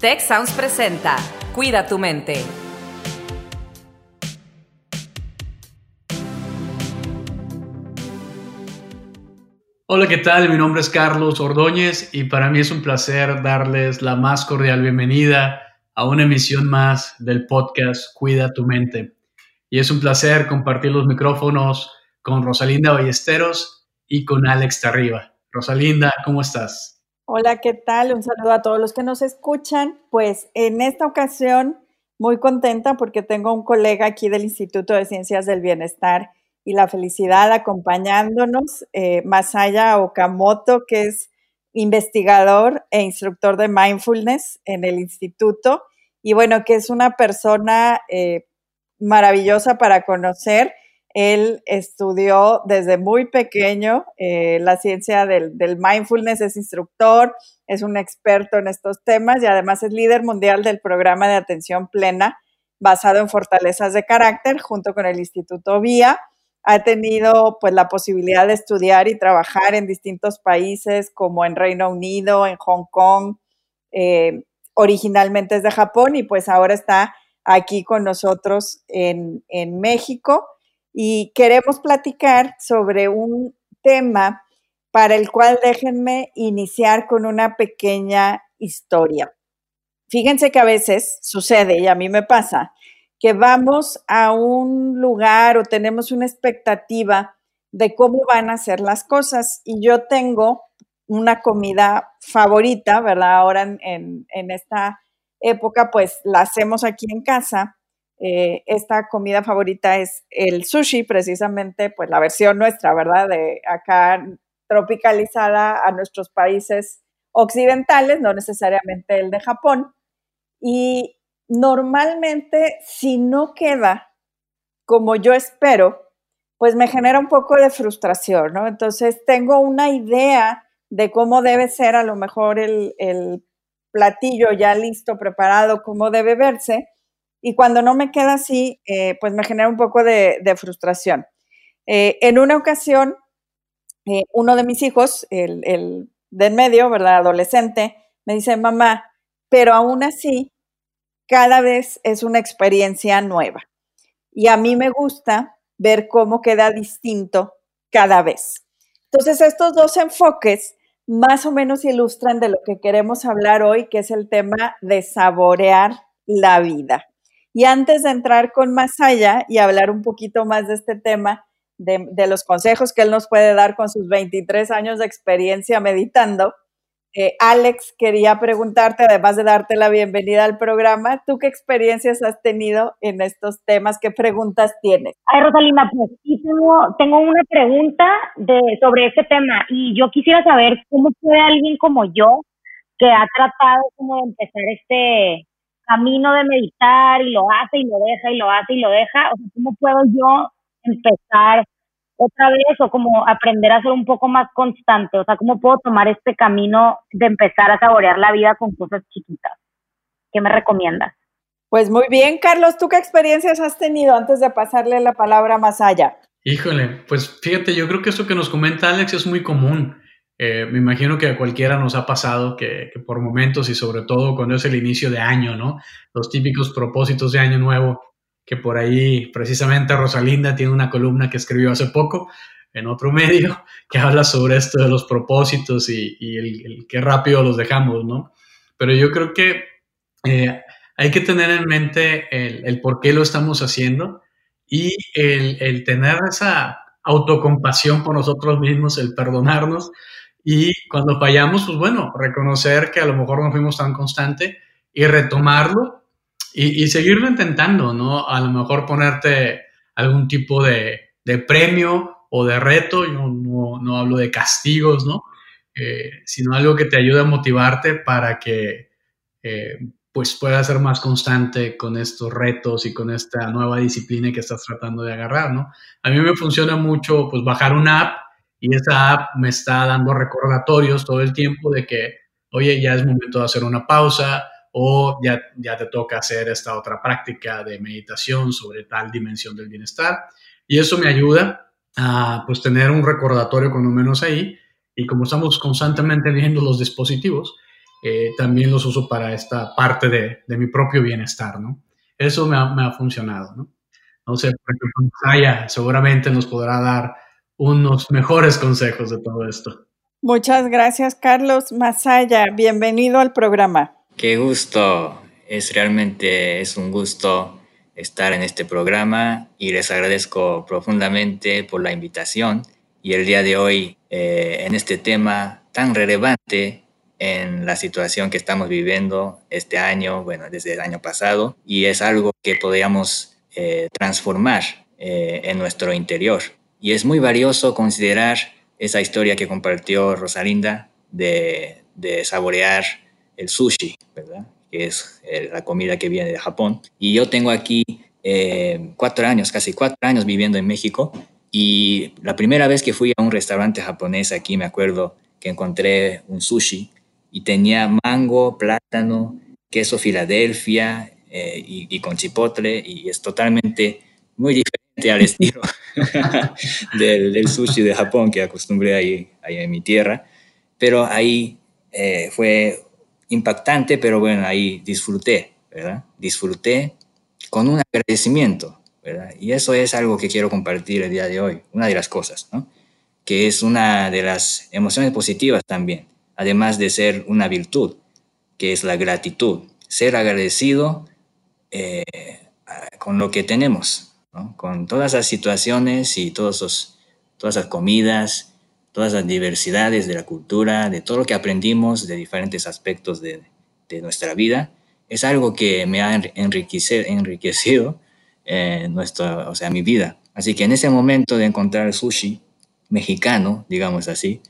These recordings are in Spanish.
Tech Sounds presenta Cuida tu mente. Hola, ¿qué tal? Mi nombre es Carlos Ordóñez y para mí es un placer darles la más cordial bienvenida a una emisión más del podcast Cuida tu mente. Y es un placer compartir los micrófonos con Rosalinda Ballesteros y con Alex Tarriba. Rosalinda, ¿cómo estás? Hola, ¿qué tal? Un saludo a todos los que nos escuchan. Pues en esta ocasión muy contenta porque tengo un colega aquí del Instituto de Ciencias del Bienestar y la Felicidad acompañándonos, eh, Masaya Okamoto, que es investigador e instructor de mindfulness en el instituto y bueno, que es una persona eh, maravillosa para conocer él estudió desde muy pequeño eh, la ciencia del, mindfulness, es instructor, es un experto en estos temas y además es líder mundial del programa de atención plena basado en fortalezas de carácter junto con el Instituto VIA. Ha tenido pues la posibilidad de estudiar y trabajar en distintos países como en Reino Unido, en Hong Kong, eh, originalmente es de Japón y pues ahora está aquí con nosotros en, en México y queremos platicar sobre un tema para el cual déjenme iniciar con una pequeña historia. Fíjense que a veces sucede, y a mí me pasa, que vamos a un lugar o tenemos una expectativa de cómo van a ser las cosas y yo tengo una comida favorita, ¿verdad? Ahora en, en esta época pues la hacemos aquí en casa eh, esta comida favorita es el sushi, precisamente, pues la versión nuestra, ¿verdad? De acá tropicalizada a nuestros países occidentales, no necesariamente el de Japón. Y normalmente, si no queda como yo espero, pues me genera un poco de frustración, ¿no? Entonces tengo una idea de cómo debe ser a lo mejor el, el platillo ya listo, preparado, cómo debe verse, y cuando no me queda así, eh, pues me genera un poco de, frustración. Eh, en una ocasión, eh, uno de mis hijos, el, el de en medio, ¿verdad? Adolescente, me dice, mamá, pero aún así, cada vez es una experiencia nueva. Y a mí me gusta ver cómo queda distinto cada vez. Entonces, estos dos enfoques más o menos ilustran de lo que queremos hablar hoy, que es el tema de saborear la vida. Y antes de entrar con allá y hablar un poquito más de este tema, de, los consejos que él nos puede dar con sus 23 años de experiencia meditando, eh, Alex, quería preguntarte, además de darte la bienvenida al programa, ¿tú qué experiencias has tenido en estos temas? ¿Qué preguntas tienes? Ay, Rosalina, pues sí, tengo, una pregunta de, sobre este tema y yo quisiera saber cómo puede alguien como yo, que ha tratado como de empezar este, camino de meditar y lo hace y lo deja y lo hace y lo deja, o sea, ¿cómo puedo yo empezar otra vez o como aprender a ser un poco más constante? O sea, ¿cómo puedo tomar este camino de empezar a saborear la vida con cosas chiquitas? ¿Qué me recomiendas? Pues muy bien, Carlos, ¿tú qué experiencias has tenido antes de pasarle la palabra más allá? Híjole, pues fíjate, yo creo que eso que nos comenta Alex es muy común. Eh, me imagino que a cualquiera nos ha pasado que, por momentos y sobre todo cuando es el inicio de año, ¿no? Los típicos propósitos de año nuevo, que por ahí precisamente Rosalinda tiene una columna que escribió hace poco en otro medio que habla sobre esto de los propósitos y, el, qué rápido los dejamos, ¿no? Pero yo creo que eh, hay que tener en mente el, por qué lo estamos haciendo y el, el tener esa autocompasión por nosotros mismos, el perdonarnos y cuando fallamos, pues bueno, reconocer que a lo mejor no fuimos tan constante y retomarlo y, seguirlo intentando, ¿no? A lo mejor ponerte algún tipo de, de premio o de reto, yo no, no hablo de castigos, ¿no? Eh, sino algo que te ayude a motivarte para que eh, pues puedas ser más constante con estos retos y con esta nueva disciplina que estás tratando de agarrar, ¿no? A mí me funciona mucho pues bajar una app y esa app me está dando recordatorios todo el tiempo de que, oye, ya es momento de hacer una pausa o ya, ya te toca hacer esta otra práctica de meditación sobre tal dimensión del bienestar. Y eso me ayuda a pues tener un recordatorio con lo menos ahí. Y como estamos constantemente viendo los dispositivos, eh, también los uso para esta parte de, de mi propio bienestar, ¿no? Eso me ha, me ha funcionado, ¿no? No sé, por ejemplo, seguramente nos podrá dar unos mejores consejos de todo esto. Muchas gracias, Carlos Masaya. Bienvenido al programa. Qué gusto. Es realmente es un gusto estar en este programa y les agradezco profundamente por la invitación y el día de hoy eh, en este tema tan relevante en la situación que estamos viviendo este año, bueno, desde el año pasado, y es algo que podríamos eh, transformar eh, en nuestro interior. Y es muy valioso considerar esa historia que compartió Rosalinda de, de saborear el sushi, ¿verdad? que es eh, la comida que viene de Japón. Y yo tengo aquí cuatro años, casi cuatro años viviendo en México, y la primera vez que fui a un restaurante japonés aquí, me acuerdo que encontré un sushi y tenía mango, plátano, queso Filadelfia y, y, con chipotle, y es totalmente muy diferente al estilo del, sushi de Japón que acostumbré ahí, ahí en mi tierra. Pero ahí eh, fue impactante, pero bueno, ahí disfruté, ¿verdad? Disfruté con un agradecimiento, ¿verdad? Y eso es algo que quiero compartir el día de hoy, una de las cosas, ¿no? Que es una de las emociones positivas también, además de ser una virtud, que es la gratitud, ser agradecido eh, con lo que tenemos, con todas las situaciones y todos todas las comidas, todas las diversidades de la cultura, de todo lo que aprendimos de diferentes aspectos de, nuestra vida, es algo que me ha enriquecido eh, nuestra, o sea, mi vida. Así que en ese momento de encontrar sushi mexicano, digamos así,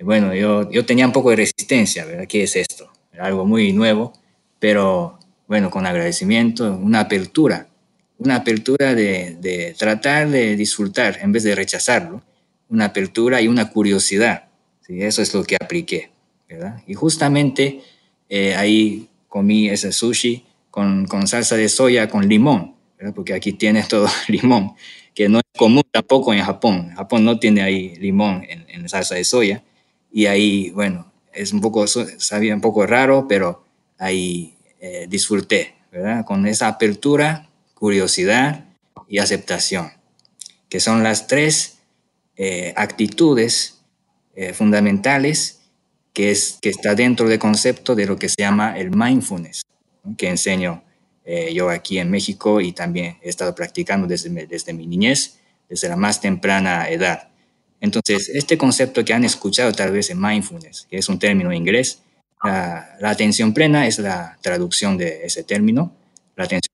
bueno, yo, yo tenía un poco de resistencia, ¿verdad? ¿Qué es esto? algo muy nuevo, pero bueno, con agradecimiento, una apertura una apertura de, tratar de disfrutar en vez de rechazarlo, una apertura y una curiosidad. ¿sí? Eso es lo que apliqué. Y justamente eh, ahí comí ese sushi con, salsa de soya con limón, porque aquí tiene todo limón, que no es común tampoco en Japón. Japón no tiene ahí limón en, salsa de soya. Y ahí, bueno, es un poco, sabía un poco raro, pero ahí eh, disfruté. Con esa apertura curiosidad y aceptación, que son las tres eh, actitudes eh, fundamentales que, es, que está dentro del concepto de lo que se llama el mindfulness, que enseño eh, yo aquí en México y también he estado practicando desde, desde mi niñez, desde la más temprana edad. Entonces, este concepto que han escuchado tal vez en mindfulness, que es un término inglés, la, la atención plena es la traducción de ese término, la atención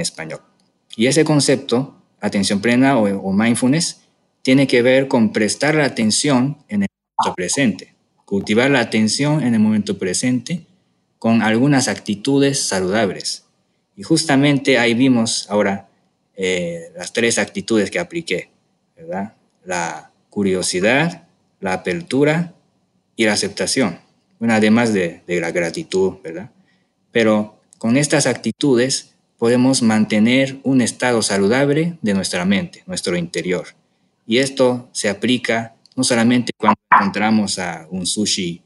español. Y ese concepto, atención plena o, mindfulness, tiene que ver con prestar la atención en el momento presente, cultivar la atención en el momento presente con algunas actitudes saludables. Y justamente ahí vimos ahora eh, las tres actitudes que apliqué. La curiosidad, la apertura y la aceptación. Además de, de la gratitud, ¿verdad? Pero con estas actitudes podemos mantener un estado saludable de nuestra mente, nuestro interior. Y esto se aplica no solamente cuando encontramos a un sushi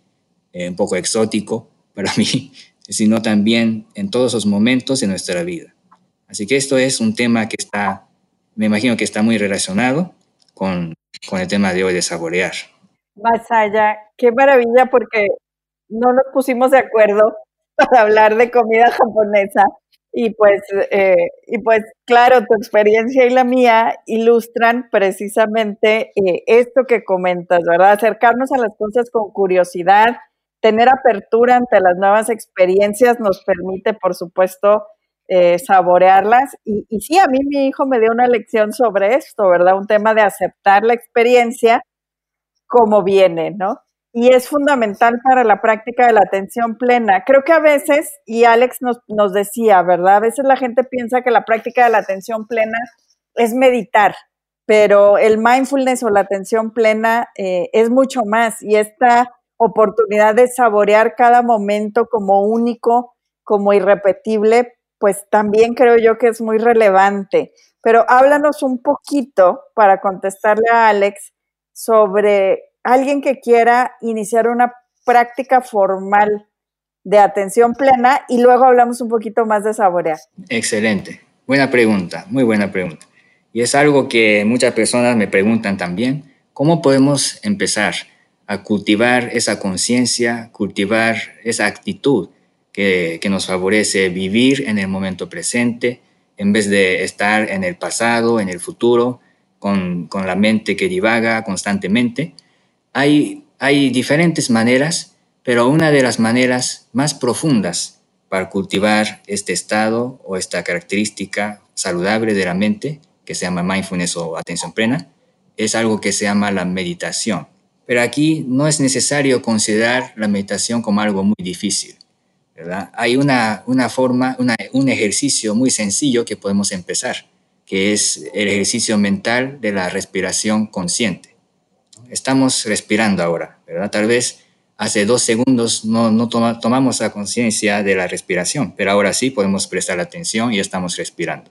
eh, un poco exótico para mí, sino también en todos los momentos de nuestra vida. Así que esto es un tema que está, me imagino que está muy relacionado con, con el tema de hoy de saborear. Masaya, qué maravilla porque no nos pusimos de acuerdo para hablar de comida japonesa y pues, eh, y pues claro, tu experiencia y la mía ilustran precisamente eh, esto que comentas, ¿verdad? Acercarnos a las cosas con curiosidad, tener apertura ante las nuevas experiencias nos permite, por supuesto, eh, saborearlas. Y, y sí, a mí mi hijo me dio una lección sobre esto, ¿verdad? Un tema de aceptar la experiencia como viene, ¿no? Y es fundamental para la práctica de la atención plena. Creo que a veces, y Alex nos, decía, ¿verdad? A veces la gente piensa que la práctica de la atención plena es meditar, pero el mindfulness o la atención plena eh, es mucho más y esta oportunidad de saborear cada momento como único, como irrepetible, pues también creo yo que es muy relevante. Pero háblanos un poquito para contestarle a Alex sobre alguien que quiera iniciar una práctica formal de atención plena y luego hablamos un poquito más de saborear. Excelente. Buena pregunta, muy buena pregunta. Y es algo que muchas personas me preguntan también, ¿cómo podemos empezar a cultivar esa conciencia, cultivar esa actitud que, nos favorece vivir en el momento presente en vez de estar en el pasado, en el futuro, con, con la mente que divaga constantemente? Hay, diferentes maneras pero una de las maneras más profundas para cultivar este estado o esta característica saludable de la mente, que se llama mindfulness o atención plena, es algo que se llama la meditación. Pero aquí no es necesario considerar la meditación como algo muy difícil. Hay una, una forma, un ejercicio muy sencillo que podemos empezar, que es el ejercicio mental de la respiración consciente. Estamos respirando ahora, ¿verdad? Tal vez hace dos segundos no, no tomamos la conciencia de la respiración, pero ahora sí podemos prestar atención y estamos respirando.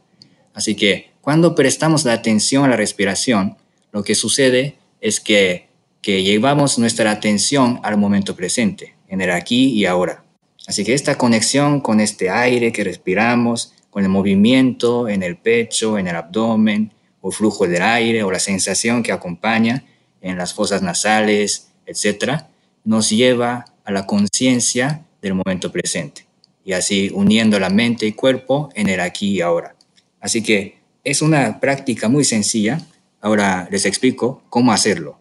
Así que cuando prestamos la atención a la respiración, lo que sucede es que, que llevamos nuestra atención al momento presente, en el aquí y ahora. Así que esta conexión con este aire que respiramos, con el movimiento en el pecho, en el abdomen, o flujo del aire, o la sensación que acompaña en las fosas nasales, etcétera, nos lleva a la conciencia del momento presente y así uniendo la mente y cuerpo en el aquí y ahora. Así que es una práctica muy sencilla. Ahora les explico cómo hacerlo.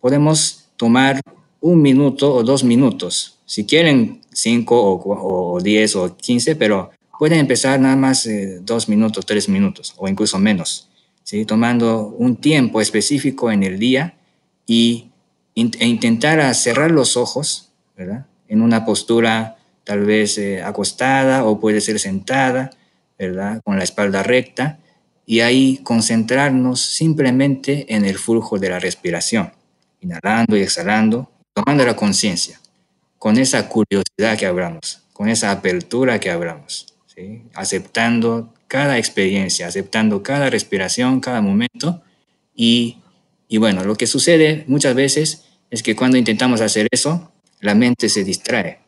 Podemos tomar un minuto o dos minutos. Si quieren cinco o, diez o quince, pero pueden empezar nada más eh, dos minutos, tres minutos o incluso menos. ¿Sí? Tomando un tiempo específico en el día y e intentar cerrar los ojos, ¿verdad? En una postura tal vez eh, acostada o puede ser sentada, ¿verdad? Con la espalda recta y ahí concentrarnos simplemente en el flujo de la respiración, inhalando y exhalando, tomando la conciencia, con esa curiosidad que hablamos, con esa apertura que hablamos, ¿sí? aceptando cada experiencia, aceptando cada respiración, cada momento y y bueno, lo que sucede muchas veces es que cuando intentamos hacer eso, la mente se distrae.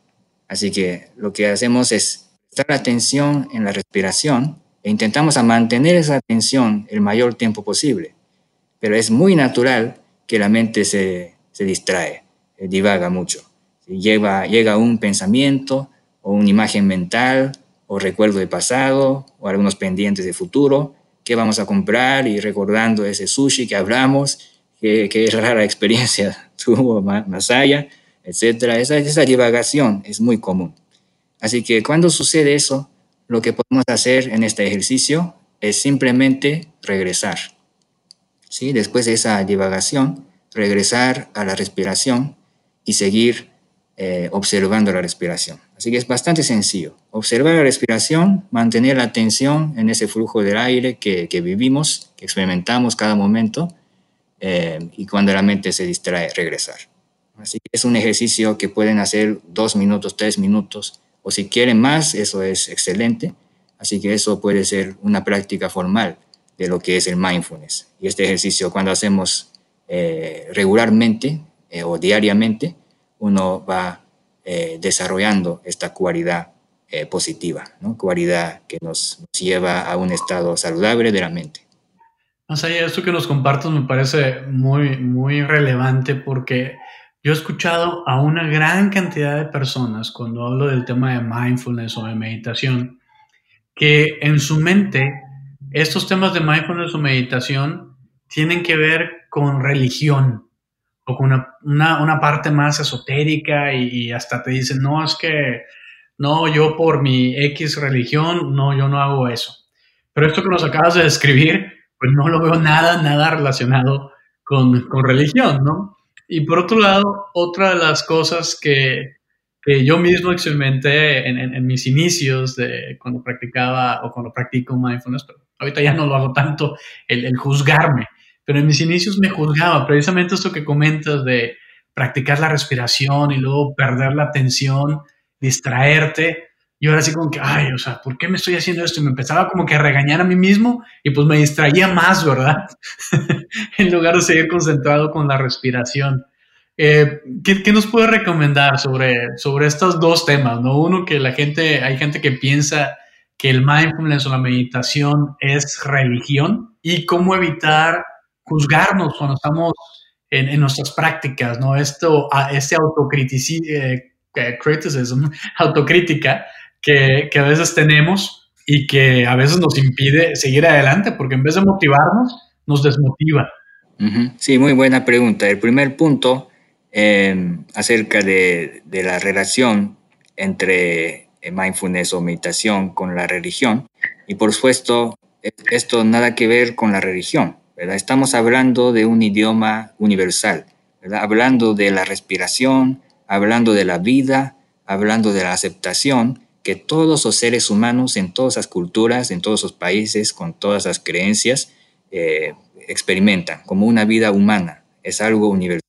Así que lo que hacemos es prestar atención en la respiración e intentamos a mantener esa atención el mayor tiempo posible. Pero es muy natural que la mente se, se distrae, divaga mucho. Llega, llega un pensamiento o una imagen mental o recuerdo de pasado o algunos pendientes de futuro que vamos a comprar y recordando ese sushi que hablamos qué, rara experiencia tuvo Masaya, etcétera. Esa, esa divagación es muy común. Así que cuando sucede eso, lo que podemos hacer en este ejercicio es simplemente regresar. ¿sí? Después de esa divagación, regresar a la respiración y seguir eh, observando la respiración. Así que es bastante sencillo. Observar la respiración, mantener la atención en ese flujo del aire que, que vivimos, que experimentamos cada momento eh, y cuando la mente se distrae, regresar. Así que es un ejercicio que pueden hacer dos minutos, tres minutos, o si quieren más, eso es excelente. Así que eso puede ser una práctica formal de lo que es el mindfulness. Y este ejercicio, cuando hacemos eh, regularmente eh, o diariamente, uno va desarrollando esta cualidad positiva, ¿no? cualidad que nos lleva a un estado saludable de la mente. Más allá de esto que nos compartas me parece muy, muy relevante porque yo he escuchado a una gran cantidad de personas cuando hablo del tema de mindfulness o de meditación, que en su mente estos temas de mindfulness o meditación tienen que ver con religión o con una, parte más esotérica y, y, hasta te dicen, no, es que no, yo por mi X religión, no, yo no hago eso. Pero esto que nos acabas de describir pues no lo veo nada, nada relacionado con, con religión, ¿no? Y por otro lado, otra de las cosas que, que yo mismo experimenté en, en, mis inicios de cuando practicaba o cuando practico mindfulness, pero ahorita ya no lo hago tanto, el, el juzgarme, pero en mis inicios me juzgaba, precisamente esto que comentas de practicar la respiración y luego perder la atención, distraerte, y ahora así como que, ay, o sea, ¿por qué me estoy haciendo esto? Y me empezaba como que a regañar a mí mismo y pues me distraía más, ¿verdad? en lugar de seguir concentrado con la respiración. Eh, ¿qué, nos puede recomendar sobre, sobre estos dos temas? ¿no? Uno, que la gente, hay gente que piensa que el mindfulness o la meditación es religión y cómo evitar juzgarnos cuando estamos en, nuestras prácticas, ¿no? Esto, este autocriticismo, eh, autocrítica que, que a veces tenemos y que a veces nos impide seguir adelante porque en vez de motivarnos, nos desmotiva. Sí, muy buena pregunta. El primer punto em, acerca de, de, la relación entre mindfulness o meditación con la religión. Y por supuesto, esto nada que ver con la religión. Estamos hablando de un idioma universal, hablando de la respiración, hablando de la vida, hablando de la aceptación que todos los seres humanos en todas las culturas, en todos los países, con todas las creencias, eh, experimentan como una vida humana. Es algo universal.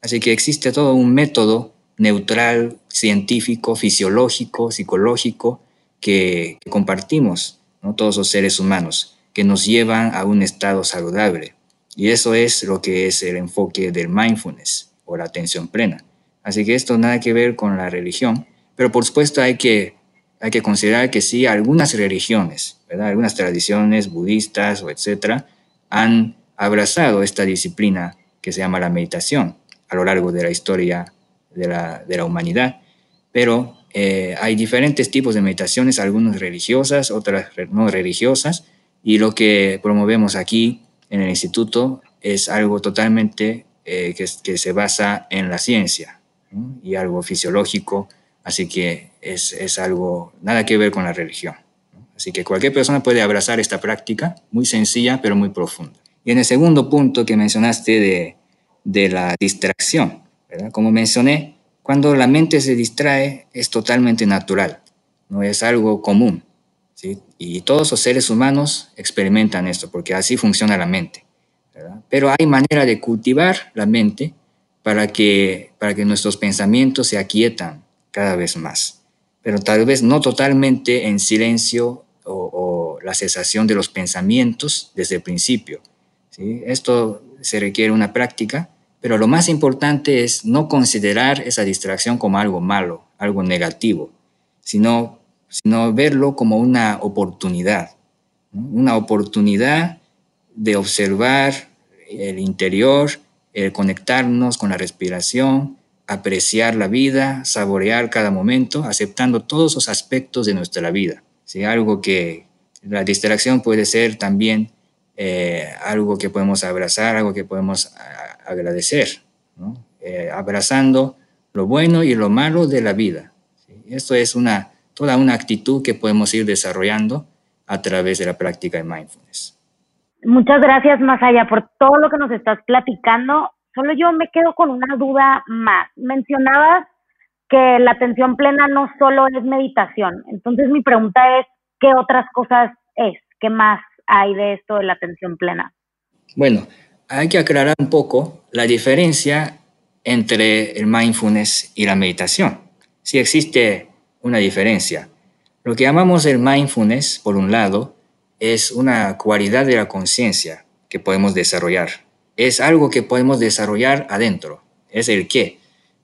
Así que existe todo un método neutral, científico, fisiológico, psicológico, que, compartimos todos los seres humanos, que nos llevan a un estado saludable. Y eso es lo que es el enfoque del mindfulness o la atención plena. Así que esto nada que ver con la religión, pero por supuesto hay que, hay que considerar que sí, algunas religiones, ¿verdad? algunas tradiciones budistas o etcétera, han abrazado esta disciplina que se llama la meditación a lo largo de la historia de la, de la humanidad. Pero eh, hay diferentes tipos de meditaciones, algunas religiosas, otras no religiosas, y lo que promovemos aquí en el instituto es algo totalmente eh, que, que, se basa en la ciencia y algo fisiológico, así que es, es, algo nada que ver con la religión. Así que cualquier persona puede abrazar esta práctica, muy sencilla pero muy profunda. Y en el segundo punto que mencionaste de, de la distracción, como mencioné, cuando la mente se distrae es totalmente natural, no es algo común. ¿sí? Y todos los seres humanos experimentan esto, porque así funciona la mente. Pero hay manera de cultivar la mente para que, para que nuestros pensamientos se aquietan cada vez más. Pero tal vez no totalmente en silencio o, la cesación de los pensamientos desde el principio. Esto se requiere una práctica pero lo más importante es no considerar esa distracción como algo malo, algo negativo, sino, sino verlo como una oportunidad, una oportunidad de observar el interior, el conectarnos con la respiración, apreciar la vida, saborear cada momento, aceptando todos los aspectos de nuestra vida. ¿sí? Algo que la distracción puede ser también eh, algo que podemos abrazar, algo que podemos agradecer, eh, abrazando lo bueno y lo malo de la vida. Esto es una, toda una actitud que podemos ir desarrollando a través de la práctica de mindfulness. Muchas gracias, Masaya, por todo lo que nos estás platicando. Solo yo me quedo con una duda más. Mencionabas que la atención plena no solo es meditación. Entonces mi pregunta es, ¿qué otras cosas es? ¿Qué más hay de esto de la atención plena? Bueno, hay que aclarar un poco la diferencia entre el mindfulness y la meditación. Si existe una diferencia. Lo que llamamos el mindfulness, por un lado, es una cualidad de la conciencia que podemos desarrollar. Es algo que podemos desarrollar adentro. Es el qué.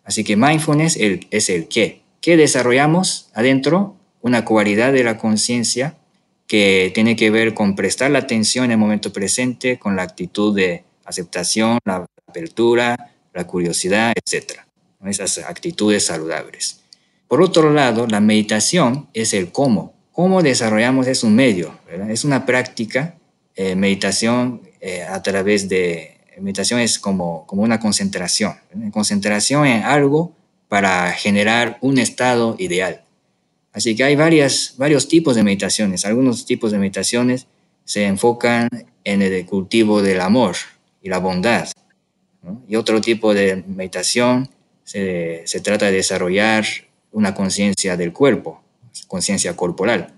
Así que mindfulness es el qué. ¿Qué desarrollamos adentro? Una cualidad de la conciencia que tiene que ver con prestar la atención en el momento presente, con la actitud de aceptación, la apertura, la curiosidad, etc. Esas actitudes saludables. Por otro lado, la meditación es el cómo. Cómo desarrollamos es un medio, es una práctica. Eh, meditación eh, a través de... Meditación es como, como una concentración. Concentración en algo para generar un estado ideal. Así que hay varias, varios tipos de meditaciones. Algunos tipos de meditaciones se enfocan en el cultivo del amor, y la bondad. Y otro tipo de meditación se, se trata de desarrollar una conciencia del cuerpo, conciencia corporal.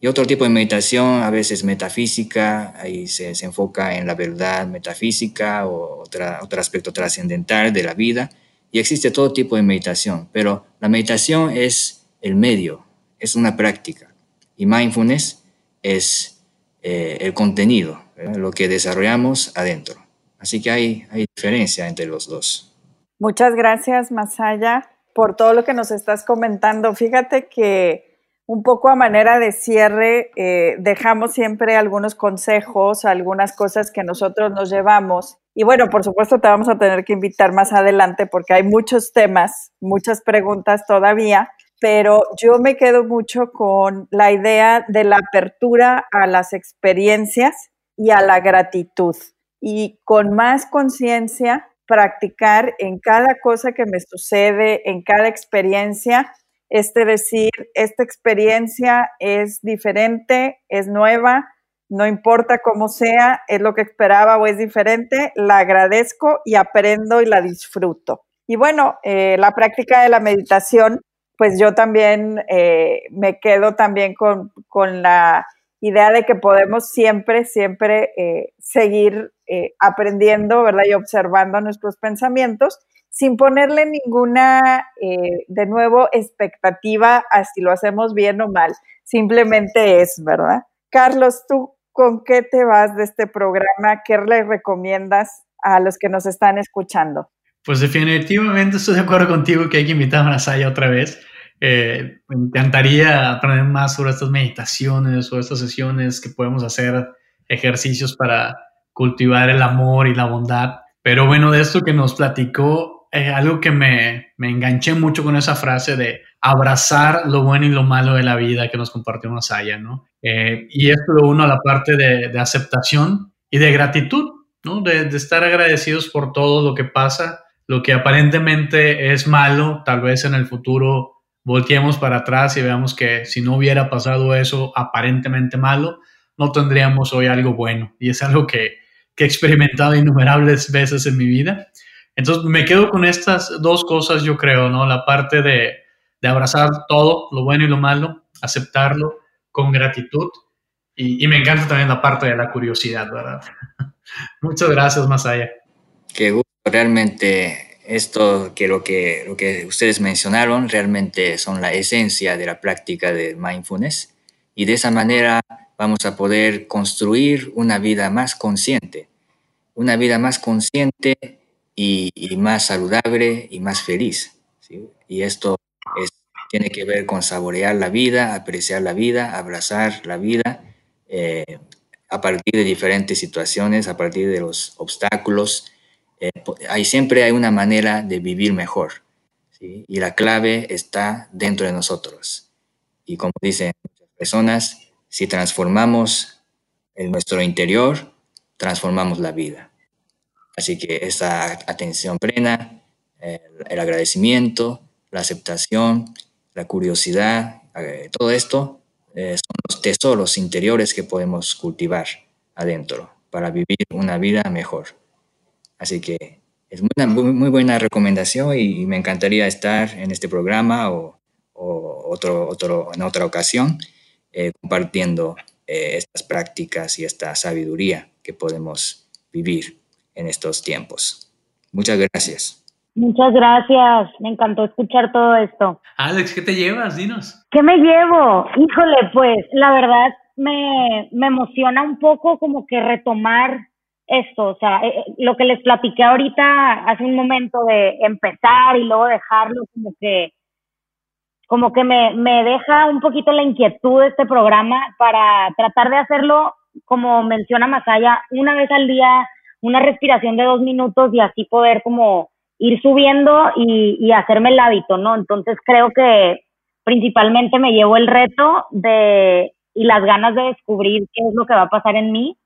Y otro tipo de meditación, a veces metafísica, ahí se, se enfoca en la verdad metafísica o otra, otro aspecto trascendental de la vida. Y existe todo tipo de meditación, pero la meditación es el medio, es una práctica. Y mindfulness es eh, el contenido, lo que desarrollamos adentro. Así que hay, hay diferencia entre los dos. Muchas gracias, Masaya, por todo lo que nos estás comentando. Fíjate que un poco a manera de cierre, eh, dejamos siempre algunos consejos, algunas cosas que nosotros nos llevamos. Y bueno, por supuesto te vamos a tener que invitar más adelante porque hay muchos temas, muchas preguntas todavía, pero yo me quedo mucho con la idea de la apertura a las experiencias y a la gratitud. Y con más conciencia, practicar en cada cosa que me sucede, en cada experiencia, este decir, esta experiencia es diferente, es nueva, no importa cómo sea, es lo que esperaba o es diferente, la agradezco y aprendo y la disfruto. Y bueno, eh, la práctica de la meditación, pues yo también eh, me quedo también con, con la idea de que podemos siempre, siempre eh, seguir eh, aprendiendo, ¿verdad? Y observando nuestros pensamientos sin ponerle ninguna, eh, de nuevo, expectativa a si lo hacemos bien o mal. Simplemente es, ¿verdad? Carlos, ¿tú con qué te vas de este programa? ¿Qué le recomiendas a los que nos están escuchando? Pues definitivamente estoy de acuerdo contigo que hay que invitar a Saya otra vez. Eh, me encantaría aprender más sobre estas meditaciones o estas sesiones que podemos hacer, ejercicios para cultivar el amor y la bondad. Pero bueno, de esto que nos platicó, eh, algo que me, me, enganché mucho con esa frase de abrazar lo bueno y lo malo de la vida que nos compartió Masaya, ¿no? Eh, y esto lo uno a la parte de, aceptación y de gratitud, ¿no? De estar agradecidos por todo lo que pasa, lo que aparentemente es malo, tal vez en el futuro volteemos para atrás y veamos que si no hubiera pasado eso aparentemente malo, no tendríamos hoy algo bueno. Y es algo que, que he experimentado innumerables veces en mi vida. Entonces me quedo con estas dos cosas, yo creo, ¿no? La parte de, de abrazar todo, lo bueno y lo malo, aceptarlo con gratitud. Y, y, me encanta también la parte de la curiosidad, ¿verdad? Muchas gracias, Masaya. Qué gusto, realmente esto que lo, que lo que ustedes mencionaron realmente son la esencia de la práctica de mindfulness y de esa manera vamos a poder construir una vida más consciente, una vida más consciente y, más saludable y más feliz. Y esto es, tiene que ver con saborear la vida, apreciar la vida, abrazar la vida eh, a partir de diferentes situaciones, a partir de los obstáculos, eh, hay, siempre hay una manera de vivir mejor. Y la clave está dentro de nosotros. Y como dicen muchas personas, si transformamos en nuestro interior, transformamos la vida. Así que esa atención plena, el, el agradecimiento, la aceptación, la curiosidad, eh, todo esto eh, son los tesoros interiores que podemos cultivar adentro para vivir una vida mejor. Así que es una muy, muy buena recomendación y, me encantaría estar en este programa o, o otro, otro, en otra ocasión eh, compartiendo eh, estas prácticas y esta sabiduría que podemos vivir en estos tiempos. Muchas gracias. Muchas gracias, me encantó escuchar todo esto. Alex, ¿qué te llevas? Dinos. ¿Qué me llevo? Híjole, pues la verdad me, me emociona un poco como que retomar esto, o sea, eh, lo que les platiqué ahorita hace un momento de empezar y luego dejarlo como que como que me, me deja un poquito la inquietud de este programa para tratar de hacerlo, como menciona Masaya, una vez al día, una respiración de dos minutos y así poder como ir subiendo y, y hacerme el hábito, ¿no? Entonces creo que principalmente me llevo el reto de y las ganas de descubrir qué es lo que va a pasar en mí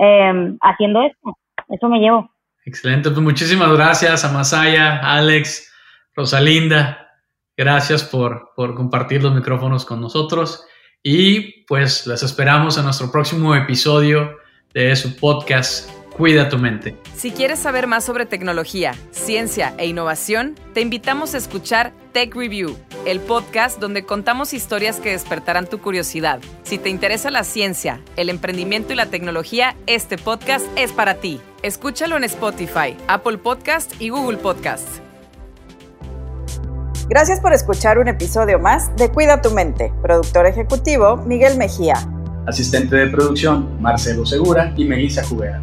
eh, haciendo esto. Eso me llevo. Excelente, pues muchísimas gracias a Masaya, Alex, Rosalinda. Gracias por, por compartir los micrófonos con nosotros y pues les esperamos en nuestro próximo episodio de su podcast Cuida tu mente. Si quieres saber más sobre tecnología, ciencia e innovación, te invitamos a escuchar Tech Review, el podcast donde contamos historias que despertarán tu curiosidad. Si te interesa la ciencia, el emprendimiento y la tecnología, este podcast es para ti. Escúchalo en Spotify, Apple Podcast y Google Podcast. Gracias por escuchar un episodio más de Cuida tu mente. Productor ejecutivo Miguel Mejía. Asistente de producción Marcelo Segura y Melissa Jubera.